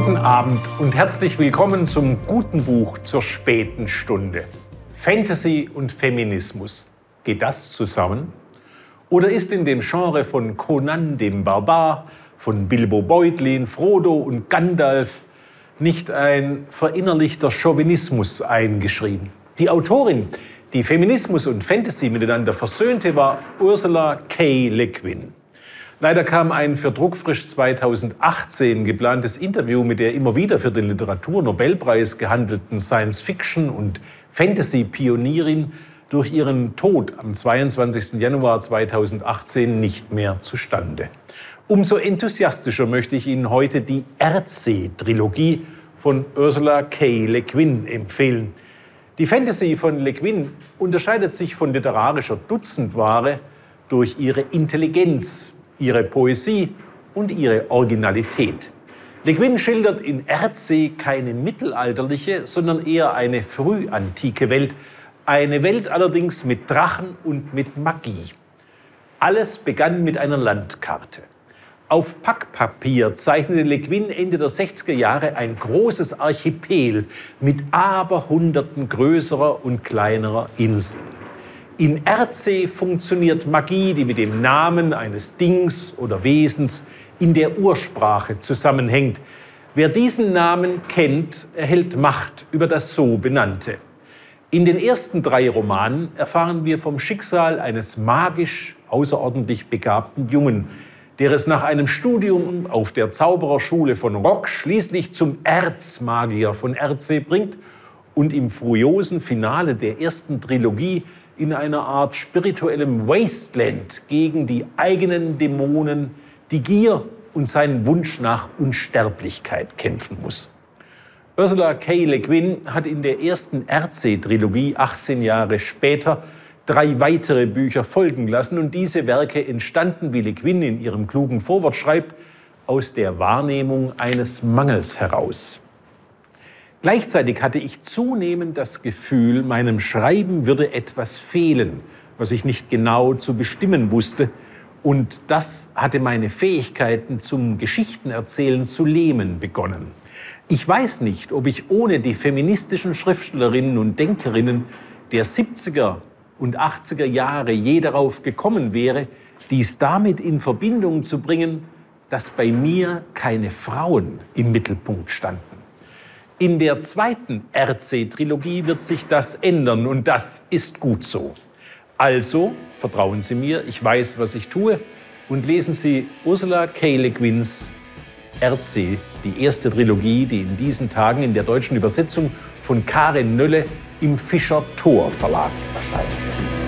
Guten Abend und herzlich willkommen zum guten Buch zur späten Stunde. Fantasy und Feminismus. Geht das zusammen? Oder ist in dem Genre von Conan dem Barbar, von Bilbo Beutlin, Frodo und Gandalf nicht ein verinnerlichter Chauvinismus eingeschrieben? Die Autorin, die Feminismus und Fantasy miteinander versöhnte, war Ursula K. Le Guin. Leider kam ein für Druckfrisch 2018 geplantes Interview mit der immer wieder für den Literaturnobelpreis gehandelten Science-Fiction- und Fantasy-Pionierin durch ihren Tod am 22. Januar 2018 nicht mehr zustande. Umso enthusiastischer möchte ich Ihnen heute die Erdsee-Trilogie von Ursula K. Le Guin empfehlen. Die Fantasy von Le Guin unterscheidet sich von literarischer Dutzendware durch ihre Intelligenz, ihre Poesie und ihre Originalität. Le Guin schildert in Erdsee keine mittelalterliche, sondern eher eine frühantike Welt. Eine Welt allerdings mit Drachen und mit Magie. Alles begann mit einer Landkarte. Auf Packpapier zeichnete Le Guin Ende der 60er Jahre ein großes Archipel mit aberhunderten größerer und kleinerer Inseln. In Erdsee funktioniert Magie, die mit dem Namen eines Dings oder Wesens in der Ursprache zusammenhängt. Wer diesen Namen kennt, erhält Macht über das so benannte. In den ersten drei Romanen erfahren wir vom Schicksal eines magisch außerordentlich begabten Jungen, der es nach einem Studium auf der Zaubererschule von Rock schließlich zum Erzmagier von Erdsee bringt und im furiosen Finale der ersten Trilogie in einer Art spirituellem Wasteland gegen die eigenen Dämonen, die Gier und seinen Wunsch nach Unsterblichkeit kämpfen muss. Ursula K. Le Guin hat in der ersten Erdsee-Trilogie 18 Jahre später drei weitere Bücher folgen lassen und diese Werke entstanden, wie Le Guin in ihrem klugen Vorwort schreibt, aus der Wahrnehmung eines Mangels heraus. Gleichzeitig hatte ich zunehmend das Gefühl, meinem Schreiben würde etwas fehlen, was ich nicht genau zu bestimmen wusste. Und das hatte meine Fähigkeiten zum Geschichtenerzählen zu lähmen begonnen. Ich weiß nicht, ob ich ohne die feministischen Schriftstellerinnen und Denkerinnen der 70er und 80er Jahre je darauf gekommen wäre, dies damit in Verbindung zu bringen, dass bei mir keine Frauen im Mittelpunkt standen. In der zweiten RC-Trilogie wird sich das ändern und das ist gut so. Also vertrauen Sie mir, ich weiß, was ich tue und lesen Sie Ursula K. Le Guins RC, die erste Trilogie, die in diesen Tagen in der deutschen Übersetzung von Karin Nölle im Fischer Tor Verlag erscheint.